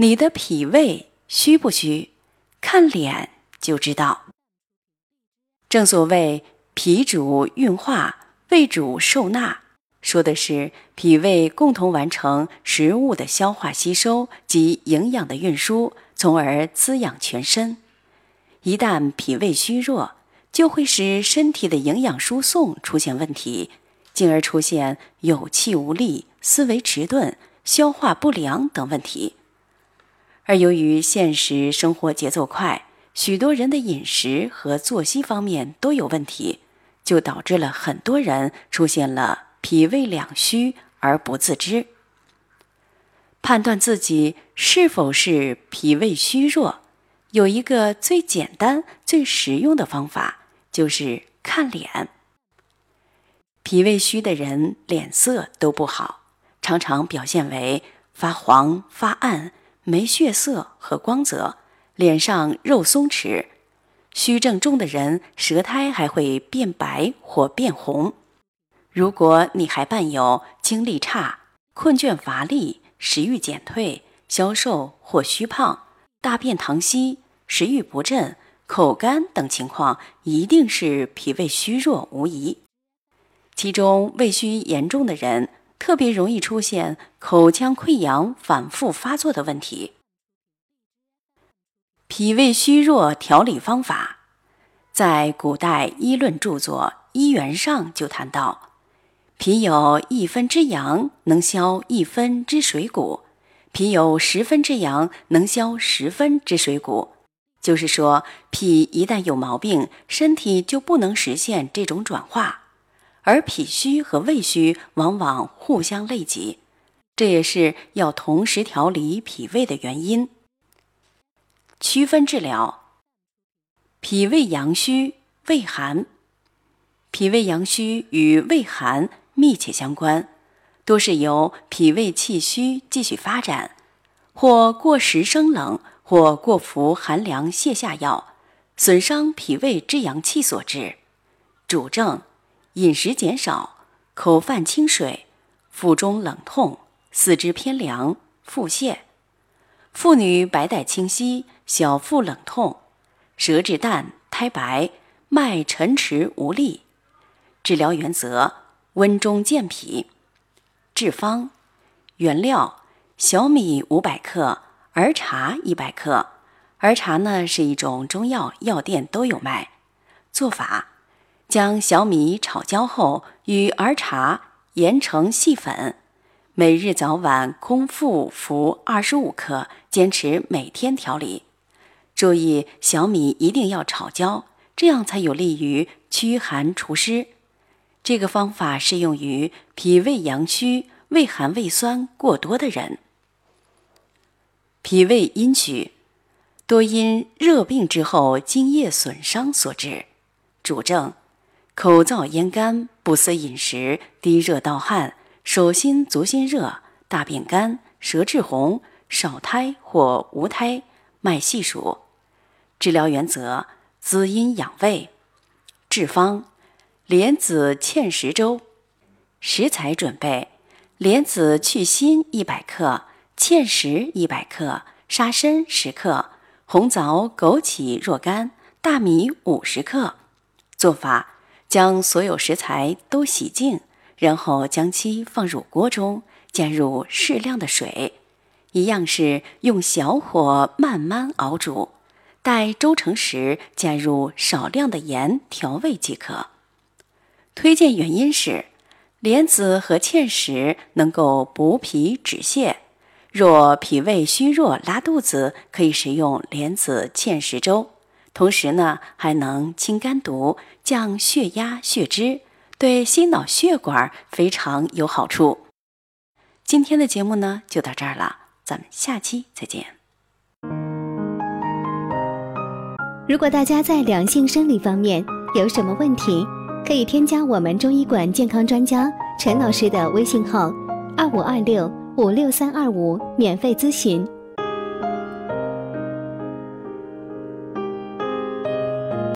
你的脾胃虚不虚？看脸就知道。正所谓脾主运化，胃主受纳，说的是脾胃共同完成食物的消化吸收及营养的运输，从而滋养全身。一旦脾胃虚弱，就会使身体的营养输送出现问题，进而出现有气无力、思维迟钝。消化不良等问题，而由于现实生活节奏快，许多人的饮食和作息方面都有问题，就导致了很多人出现了脾胃两虚而不自知。判断自己是否是脾胃虚弱，有一个最简单、最实用的方法，就是看脸。脾胃虚的人脸色都不好。常常表现为发黄、发暗、没血色和光泽，脸上肉松弛。虚症重的人，舌苔还会变白或变红。如果你还伴有精力差、困倦乏力、食欲减退、消瘦或虚胖、大便溏稀、食欲不振、口干等情况，一定是脾胃虚弱无疑。其中胃虚严重的人。特别容易出现口腔溃疡反复发作的问题。脾胃虚弱调理方法，在古代医论著作《医源》上就谈到：脾有一分之阳，能消一分之水谷；脾有十分之阳，能消十分之水谷。就是说，脾一旦有毛病，身体就不能实现这种转化。而脾虚和胃虚往往互相累及，这也是要同时调理脾胃的原因。区分治疗：脾胃阳虚、胃寒。脾胃阳虚与胃寒密切相关，多是由脾胃气虚继续发展，或过食生冷，或过服寒凉泻下药，损伤脾胃之阳气所致。主症。饮食减少，口泛清水，腹中冷痛，四肢偏凉，腹泻；妇女白带清晰，小腹冷痛，舌质淡，苔白，脉沉迟无力。治疗原则：温中健脾。治方：原料小米五百克，儿茶一百克。儿茶呢是一种中药，药店都有卖。做法。将小米炒焦后，与儿茶研成细粉，每日早晚空腹服二十五克，坚持每天调理。注意，小米一定要炒焦，这样才有利于驱寒除湿。这个方法适用于脾胃阳虚、胃寒胃酸过多的人。脾胃阴虚，多因热病之后津液损伤所致，主症。口燥咽干，不思饮食，低热盗汗，手心足心热，大便干，舌质红，少苔或无苔，脉细数。治疗原则：滋阴养胃。治方：莲子芡实粥。食材准备：莲子去心一百克，芡实一百克，沙参十克，红枣、枸杞若干，大米五十克。做法。将所有食材都洗净，然后将其放入锅中，加入适量的水，一样是用小火慢慢熬煮。待粥成时，加入少量的盐调味即可。推荐原因是，莲子和芡实能够补脾止泻，若脾胃虚弱拉肚子，可以食用莲子芡实粥。同时呢，还能清肝毒、降血压、血脂，对心脑血管非常有好处。今天的节目呢，就到这儿了。咱们下期再见。如果大家在两性生理方面有什么问题，可以添加我们中医馆健康专家陈老师的微信号：二五二六五六三二五，免费咨询。